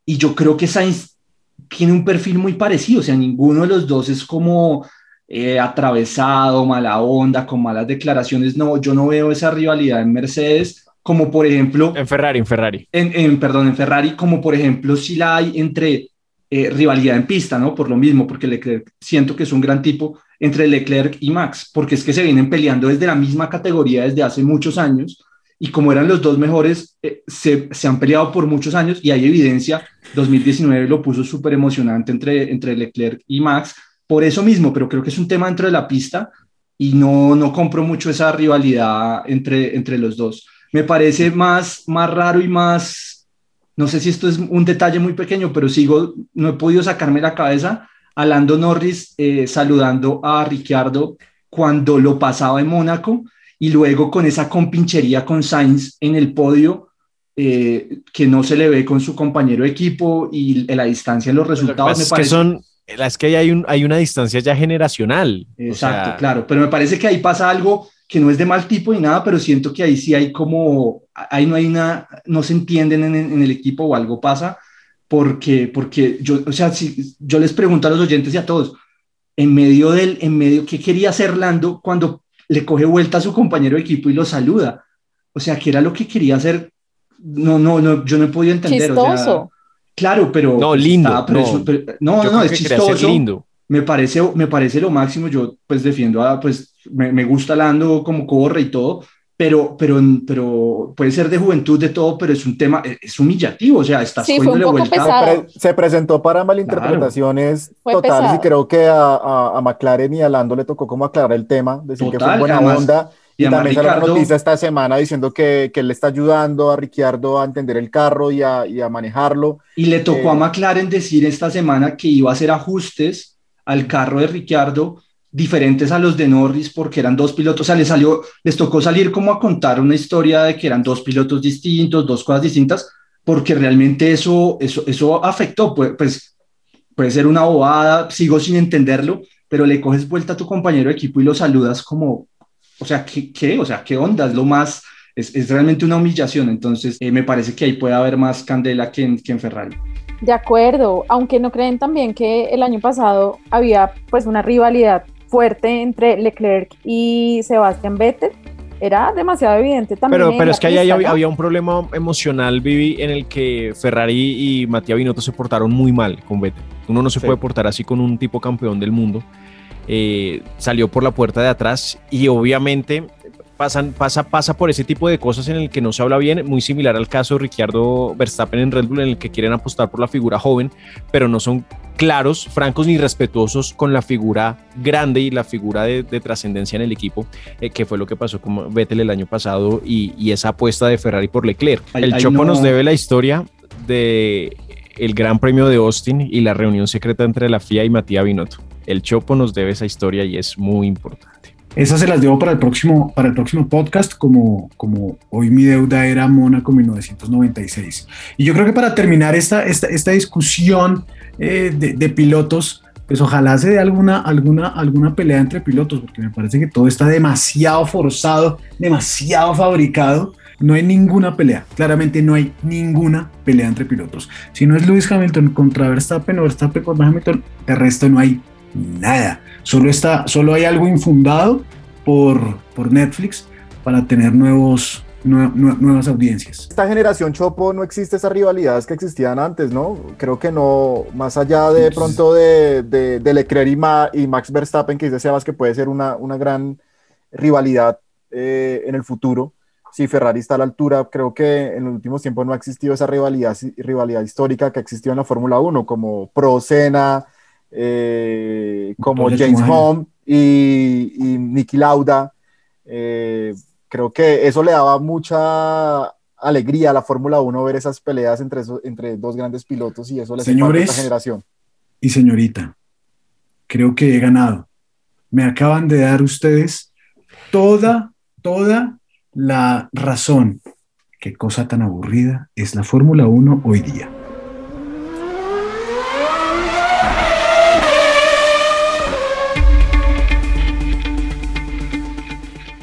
Y yo creo que Sainz tiene un perfil muy parecido, o sea, ninguno de los dos es como eh, atravesado, mala onda, con malas declaraciones. No, yo no veo esa rivalidad en Mercedes, como por ejemplo... En Ferrari, en Ferrari. En, perdón, en Ferrari, como por ejemplo si la hay entre eh, rivalidad en pista, ¿no? Por lo mismo, porque Leclerc siento que es un gran tipo entre Leclerc y Max, porque es que se vienen peleando desde la misma categoría desde hace muchos años y como eran los dos mejores, eh, se, se, han peleado por muchos años y hay evidencia, 2019 lo puso súper emocionante entre, entre Leclerc y Max, por eso mismo, pero creo que es un tema dentro de la pista y no, no compro mucho esa rivalidad entre, entre los dos. Me parece más, más raro y más, no sé si esto es un detalle muy pequeño, pero sigo, no he podido sacarme la cabeza a Lando Norris eh, saludando a Ricciardo cuando lo pasaba en Mónaco y luego con esa compinchería con Sainz en el podio eh, que no se le ve con su compañero de equipo y la distancia en los resultados. Me parece... que son es que hay, un, hay una distancia ya generacional. Exacto, claro, pero me parece que ahí pasa algo que no es de mal tipo ni nada, pero siento que ahí sí hay como, ahí no hay nada, no se entienden en, el equipo o algo pasa, porque, porque yo, o sea, si yo les pregunto a los oyentes y a todos, en medio del, en medio, ¿qué quería hacer Lando cuando le coge vuelta a su compañero de equipo y lo saluda? O sea, ¿qué era lo que quería hacer? No, no, no, yo no he podido entender. Chistoso. Claro, pero... No, lindo. no, no, es chistoso. Lindo. Me parece, me parece lo máximo. Yo pues defiendo a, pues me, me gusta Lando como corre y todo, pero, pero, pero puede ser de juventud, de todo, pero es un tema, es humillativo, o sea, estás sí, vuelta. Se, presentó para malinterpretaciones totales y creo que a, a, McLaren y a Lando le tocó como aclarar el tema, decir que fue buena onda y, también salió la noticia esta semana diciendo que, que, él le está ayudando a Ricciardo a entender el carro y a, y a manejarlo. Y le tocó a eh, McLaren decir esta semana que iba a hacer ajustes al carro de Ricciardo diferentes a los de Norris porque eran dos pilotos, o sea, les, salió, les tocó salir como a contar una historia de que eran dos pilotos distintos, dos cosas distintas, porque realmente eso, eso, eso afectó, pues, pues puede ser una bobada, sigo sin entenderlo, pero le coges vuelta a tu compañero de equipo y lo saludas como, o sea, ¿qué? qué? O sea, ¿qué onda? Es lo más, es, es realmente una humillación. Entonces, eh, me parece que ahí puede haber más candela que en, que en Ferrari. De acuerdo, aunque no creen también que el año pasado había pues una rivalidad fuerte entre Leclerc y Sebastián Vettel. Era demasiado evidente también. Pero, pero es que ahí había, había, un problema emocional, Vivi, en el que Ferrari y Matías Binotto se portaron muy mal con Vettel. Uno no se puede portar así con un tipo campeón del mundo. Eh, salió por la puerta de atrás y obviamente pasan, pasa, pasa por ese tipo de cosas en el que no se habla bien, muy similar al caso de Ricciardo Verstappen en Red Bull, en el que quieren apostar por la figura joven, pero no son claros, francos ni respetuosos con la figura grande y la figura de, trascendencia en el equipo, eh, que fue lo que pasó con Vettel el año pasado y, esa apuesta de Ferrari por Leclerc. el Chopo nos debe la historia de el Gran Premio de Austin y la reunión secreta entre la FIA y Matías Binotto. El Chopo nos debe esa historia y es muy importante. Esas se las debo para el próximo, para el próximo podcast, como, como hoy mi deuda era Mónaco 1996. Y yo creo que para terminar esta, esta, esta discusión eh, de, pilotos, pues ojalá se dé alguna, alguna, alguna pelea entre pilotos, porque me parece que todo está demasiado forzado, demasiado fabricado. No hay ninguna pelea, claramente no hay ninguna pelea entre pilotos. Si no es Lewis Hamilton contra Verstappen o Verstappen contra Hamilton, el resto no hay nada. Solo, está, solo hay algo infundado por, por Netflix para tener nuevos, nuevas audiencias. Esta generación Chopo no existe esas rivalidades que existían antes, ¿no? Creo que no, más allá de pronto de, de, Leclerc y, Max Verstappen, que dice Sebas que puede ser una, una gran rivalidad eh, en el futuro. Si Ferrari está a la altura, creo que en los últimos tiempos no ha existido esa rivalidad, rivalidad histórica que existió en la Fórmula 1, como Pro Senna, eh, como James Home y, y Niki Lauda. Eh, creo que eso le daba mucha alegría a la Fórmula 1 ver esas peleas entre, entre dos grandes pilotos y eso les Señores, esta generación. Y señorita, creo que he ganado. Me acaban de dar ustedes toda, toda la razón. Qué cosa tan aburrida es la Fórmula 1 hoy día.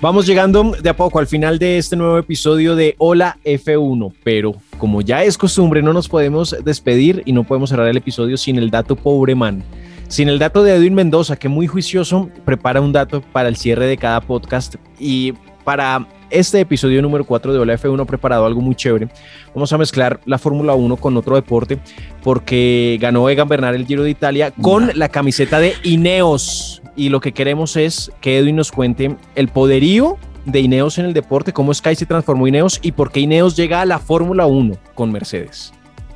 Vamos llegando de a poco al final de este nuevo episodio de Hola F1, pero como ya es costumbre, no nos podemos despedir y no podemos cerrar el episodio sin el dato pobre man. Sin el dato de Edwin Mendoza, que muy juicioso prepara un dato para el cierre de cada podcast y para este episodio número 4 de Hola F1 preparado algo muy chévere. Vamos a mezclar la Fórmula 1 con otro deporte porque ganó Egan Bernal el Giro de Italia con la camiseta de Ineos y lo que queremos es que Edwin nos cuente el poderío de Ineos en el deporte, cómo Sky se transformó Ineos y por qué Ineos llega a la Fórmula 1 con Mercedes.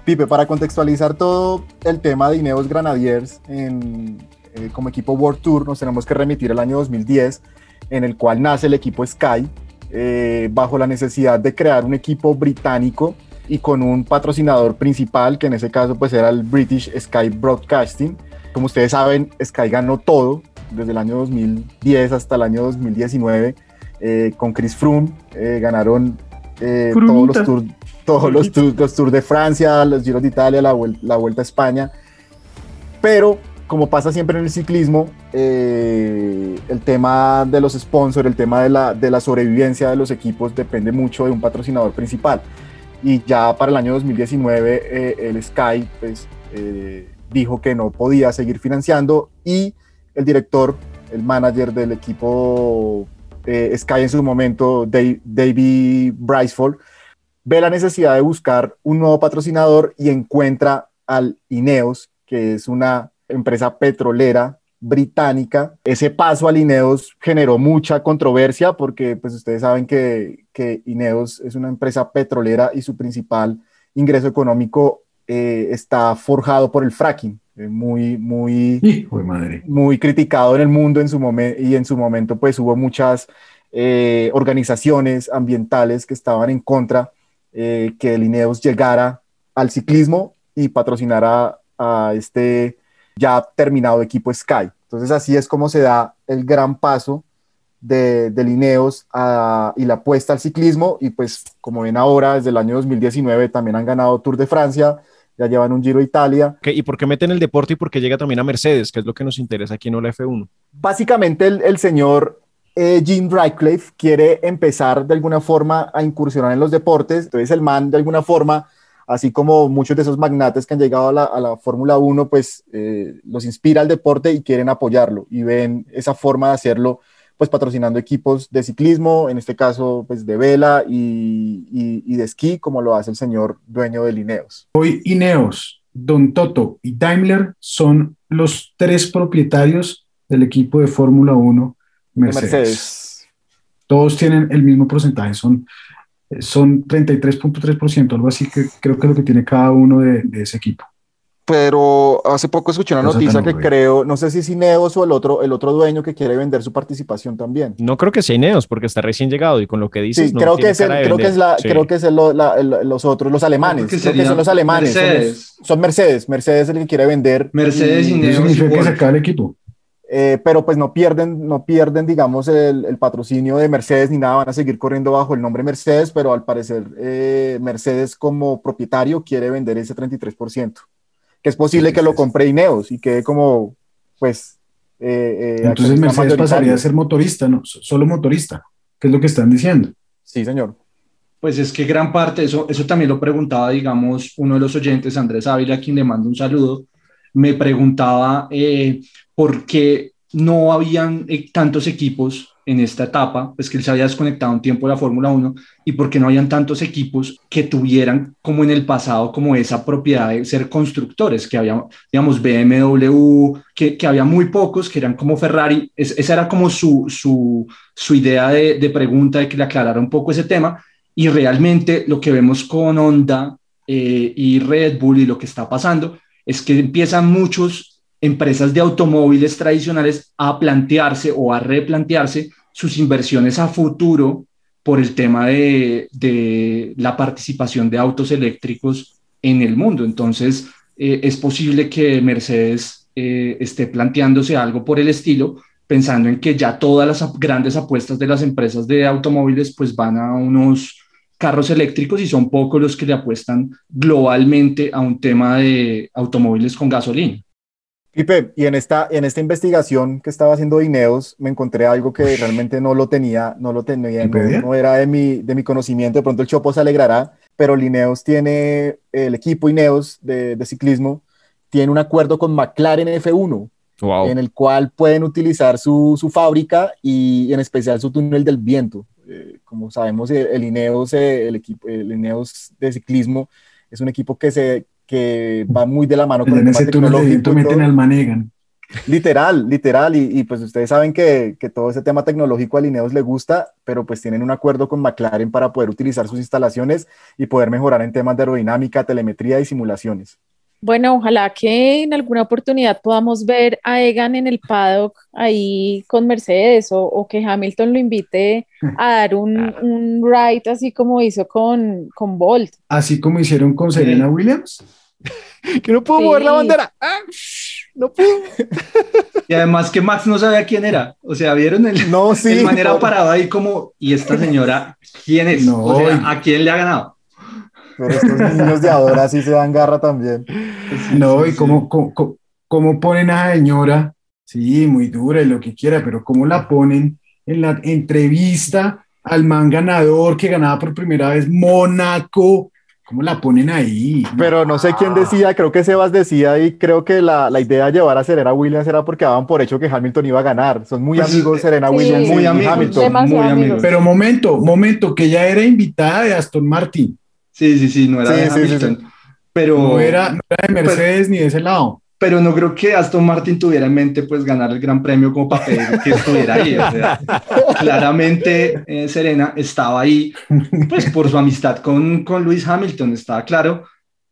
Pipe, para contextualizar todo el tema de Ineos Granadiers en, eh, como equipo World Tour, nos tenemos que remitir al año 2010, en el cual nace el equipo Sky, eh, bajo la necesidad de crear un equipo británico y con un patrocinador principal, que en ese caso pues era el British Sky Broadcasting. Como ustedes saben, Sky ganó todo, desde el año 2010 hasta el año 2019 eh, con Chris Froome. Eh, ganaron eh, todos, los tours, todos los, tours, de Francia, los Giros de Italia, la, la, Vuelta a España. Pero, como pasa siempre en el ciclismo, el tema de los sponsors, el tema de la, de la sobrevivencia de los equipos depende mucho de un patrocinador principal. Y ya para el año 2019 el Sky pues, dijo que no podía seguir financiando y el director, el manager del equipo eh, Sky en su momento, David Briceford, ve la necesidad de buscar un nuevo patrocinador y encuentra al Ineos, que es una empresa petrolera británica. Ese paso al Ineos generó mucha controversia porque pues ustedes saben que, que Ineos es una empresa petrolera y su principal ingreso económico eh, está forjado por el fracking. Eh, muy, muy, muy criticado en el mundo en su momento y en su momento pues hubo muchas eh, organizaciones ambientales que estaban en contra que el INEOS llegara al ciclismo y patrocinara a este ya terminado equipo Sky. Entonces así es como se da el gran paso de, de Lineos y la apuesta al ciclismo y pues como ven ahora desde el año 2019 también han ganado Tour de Francia, ya llevan un Giro Italia. ¿Y por qué meten el deporte y por qué llega también a Mercedes, que es lo que nos interesa aquí en la F1? Básicamente el, señor eh, Jim Ratcliffe quiere empezar de alguna forma a incursionar en los deportes, entonces el man de alguna forma, así como muchos de esos magnates que han llegado a la, Fórmula 1, pues eh, los inspira al deporte y quieren apoyarlo y ven esa forma de hacerlo pues patrocinando equipos de ciclismo, en este caso pues de vela y, de esquí, como lo hace el señor dueño de Ineos. Hoy Ineos, Don Toto y Daimler son los tres propietarios del equipo de Fórmula 1 Mercedes. Todos tienen el mismo porcentaje, son, son 33.3%, algo así que creo que es lo que tiene cada uno de ese equipo pero hace poco escuché una noticia que creo, no sé si es Ineos o el otro, el otro dueño que quiere vender su participación también. No creo que sea Ineos porque está recién llegado y con lo que dices. Sí, creo, que es creo, que es la, creo que es los otros, los alemanes. creo que son los alemanes. Mercedes. Son, Mercedes. Mercedes es el que quiere vender. Mercedes y, Ineos. significa que se el equipo. Eh, pero pues no pierden, no pierden, digamos, el, el, patrocinio de Mercedes ni nada, van a seguir corriendo bajo el nombre Mercedes, pero al parecer eh, Mercedes como propietario quiere vender ese 33% que es posible que lo compre Ineos y quede como, pues... Eh, eh, Entonces Mercedes pasaría a ser motorista, no, solo motorista, que es lo que están diciendo. Sí, señor. Pues es que gran parte, eso, eso también lo preguntaba, digamos, uno de los oyentes, Andrés Ávila, a quien le mando un saludo, me preguntaba, eh, por qué no habían eh, tantos equipos en esta etapa, pues que él se había desconectado un tiempo de la Fórmula 1 y porque no habían tantos equipos que tuvieran como en el pasado como esa propiedad de ser constructores, que había, digamos, BMW, que, que había muy pocos, que eran como Ferrari, esa era como su, su, su idea de, de, pregunta, de que le aclarara un poco ese tema. Y realmente lo que vemos con Honda eh, y Red Bull y lo que está pasando es que empiezan muchos empresas de automóviles tradicionales a plantearse o a replantearse sus inversiones a futuro por el tema de, la participación de autos eléctricos en el mundo. Entonces, eh, es posible que Mercedes eh, esté planteándose algo por el estilo, pensando en que ya todas las grandes apuestas de las empresas de automóviles pues van a unos carros eléctricos y son pocos los que le apuestan globalmente a un tema de automóviles con gasolina. Pipe, y en esta, en esta investigación que estaba haciendo Ineos, me encontré algo que realmente no lo tenía, no lo tenía, no, era de mi, de mi conocimiento, de pronto el Chopo se alegrará, pero el Ineos tiene, el equipo Ineos de, de ciclismo, tiene un acuerdo con McLaren F1, en el cual pueden utilizar su, su, fábrica y en especial su túnel del viento. Eh, como sabemos, el, Ineos, eh, el, equipo, el Ineos de ciclismo, es un equipo que se, que va muy de la mano con el tema tecnológico. meten al manegan. Literal, literal, y, pues ustedes saben que, que, todo ese tema tecnológico a Lineos le gusta, pero pues tienen un acuerdo con McLaren para poder utilizar sus instalaciones y poder mejorar en temas de aerodinámica, telemetría y simulaciones. Bueno, ojalá que en alguna oportunidad podamos ver a Egan en el paddock ahí con Mercedes o, que Hamilton lo invite a dar un, un, ride así como hizo con, con Bolt. Así como hicieron con Serena Williams. que no puedo mover la bandera. Ah, no puedo. Y además que Max no sabía quién era. O sea, vieron el, no, sí, el manera parado ahí como, ¿y esta señora quién es? No, o sea, ¿a quién le ha ganado? Pero estos niños de ahora sí se dan garra también. no, y cómo, cómo, ponen a la señora, sí, muy dura y lo que quiera, pero cómo la ponen en la entrevista al man ganador que ganaba por primera vez Mónaco, ¿Cómo la ponen ahí? Pero no sé quién decía, creo que Sebas decía y creo que la, la idea de llevar a Serena Williams era porque daban por hecho que Hamilton iba a ganar. Son muy pues, amigos Serena Williams muy amigos, Hamilton. Muy amigos. Pero momento, momento, que ya era invitada de Aston Martin. Sí, sí, sí, no era de Hamilton. pero, no era, no era de Mercedes ni de ese lado. Pero no creo que Aston Martin tuviera en mente pues ganar el Gran Premio como para pedir que estuviera ahí. claramente eh, Serena estaba ahí pues por su amistad con, con Lewis Hamilton, estaba claro.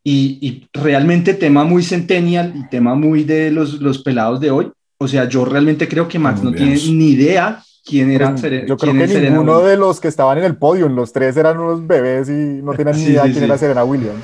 Y, y, realmente tema muy centennial y tema muy de los, los pelados de hoy. O sea, yo realmente creo que Max no tiene ni idea quién era Serena. Yo creo que ninguno de los que estaban en el podio, los tres eran unos bebés y no tenían ni idea quién era Serena Williams.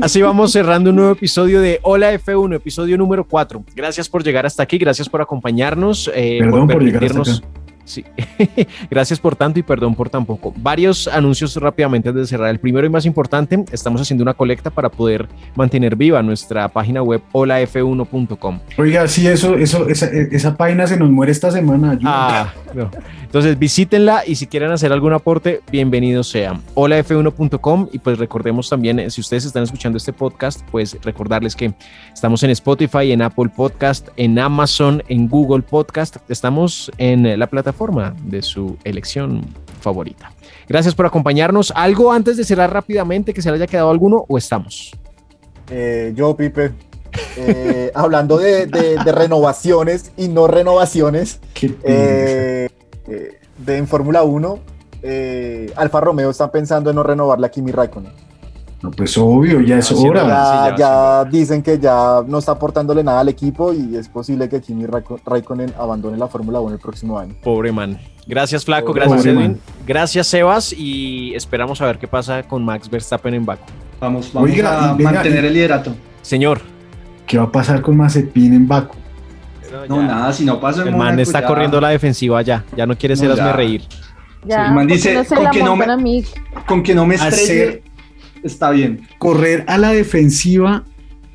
Así vamos cerrando un nuevo episodio de Hola F1, episodio número 4. Gracias por llegar hasta aquí, gracias por acompañarnos, eh, por permitirnos. Sí, gracias por tanto y perdón por tan poco. Varios anuncios rápidamente antes de cerrar. El primero y más importante, estamos haciendo una colecta para poder mantener viva nuestra página web holaf1.com. Oiga, sí, eso, eso, esa, esa, página se nos muere esta semana. Ah, no. Entonces visítenla y si quieren hacer algún aporte, bienvenidos sean. holaf1.com y pues recordemos también, eh, si ustedes están escuchando este podcast, pues recordarles que estamos en Spotify, en Apple Podcast, en Amazon, en Google Podcast, estamos en la plataforma forma de su elección favorita. Gracias por acompañarnos. ¿Algo antes de cerrar rápidamente que se le haya quedado alguno o estamos? Eh, yo, Pipe, eh, hablando de, renovaciones y no renovaciones, eh, de en Fórmula 1, Alfa Romeo está pensando en no renovar la Kimi Raikkonen. No, pues obvio, ya es hora. Ya, dicen que ya no está aportándole nada al equipo y es posible que Kimi Raikkonen abandone la Fórmula 1 el próximo año. Pobre man. Gracias Flaco, gracias Edwin, gracias Sebas y esperamos a ver qué pasa con Max Verstappen en Baku. Vamos, vamos a mantener el liderato. Señor. ¿Qué va a pasar con Mazepin en Baku? No, nada, si no pasa en El man está corriendo la defensiva ya, ya no quiere ser hazme reír. Ya, el man dice, con, que no me, con que no me estrelle está bien. Correr a la defensiva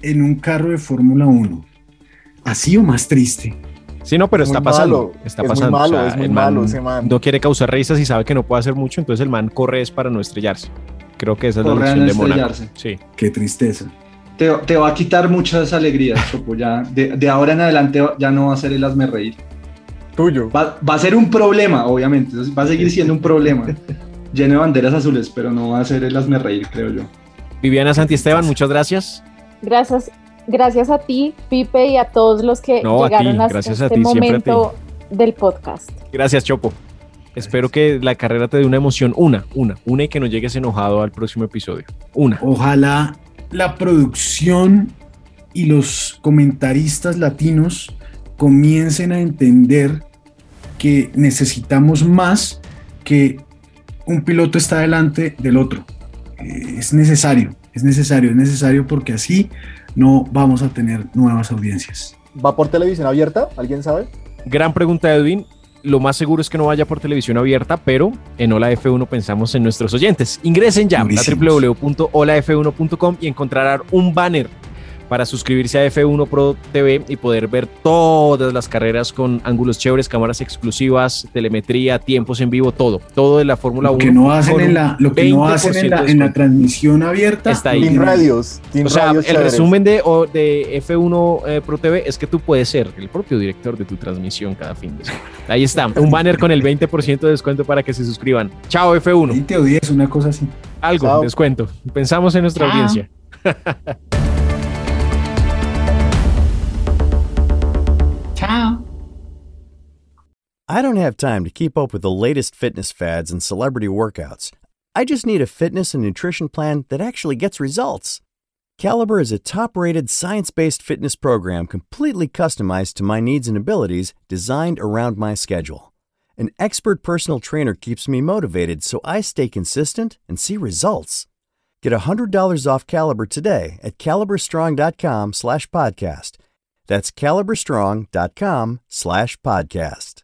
en un carro de Fórmula 1. ¿Así o más triste? Sí, no, pero está pasando. Está es pasando. Muy malo, es muy malo ese man. No quiere causar risas y sabe que no puede hacer mucho, entonces el man corre es para no estrellarse. Creo que esa es la lección de Mónaco. Sí. Qué tristeza. Te, te, va a quitar muchas alegrías, Chopo. Ya, de, de, ahora en adelante ya no va a ser el hazme reír. Tuyo. Va, va, a ser un problema, obviamente. Va a seguir siendo un problema. Lleno de banderas azules, pero no va a ser el hazme reír, creo yo. Viviana Santiesteban, muchas gracias. Gracias, gracias a ti, Pipe, y a todos los que llegaron a este momento del podcast. Gracias, Chopo. Espero que la carrera te dé una emoción, una, una, una y que no llegues enojado al próximo episodio. Una. Ojalá la producción y los comentaristas latinos comiencen a entender que necesitamos más que un piloto está delante del otro. Eh, es necesario, es necesario, es necesario porque así no vamos a tener nuevas audiencias. ¿Va por televisión abierta? ¿Alguien sabe? Gran pregunta, Edwin. Lo más seguro es que no vaya por televisión abierta, pero en Hola F1 pensamos en nuestros oyentes. Ingresen ya a www.holaf1.com y encontrarán un banner para suscribirse a F1 Pro TV y poder ver todas las carreras con ángulos chéveres, cámaras exclusivas, telemetría, tiempos en vivo, todo, todo de la Fórmula 1. Lo que no hacen, en la, lo que no hacen en, la, transmisión abierta está ahí. radios. o sea, el resumen de, de F1 eh, Pro TV es que tú puedes ser el propio director de tu transmisión cada fin de semana. Ahí está, un banner con el 20% de descuento para que se suscriban. Chao F1. 20 o 10, una cosa así. Algo, descuento. Pensamos en nuestra audiencia. I don't have time to keep up with the latest fitness fads and celebrity workouts. I just need a fitness and nutrition plan that actually gets results. Caliber is a top rated science based fitness program completely customized to my needs and abilities, designed around my schedule. An expert personal trainer keeps me motivated so I stay consistent and see results. Get $100 off Caliber today at caliberstrong.com slash podcast. That's caliberstrong.com slash podcast.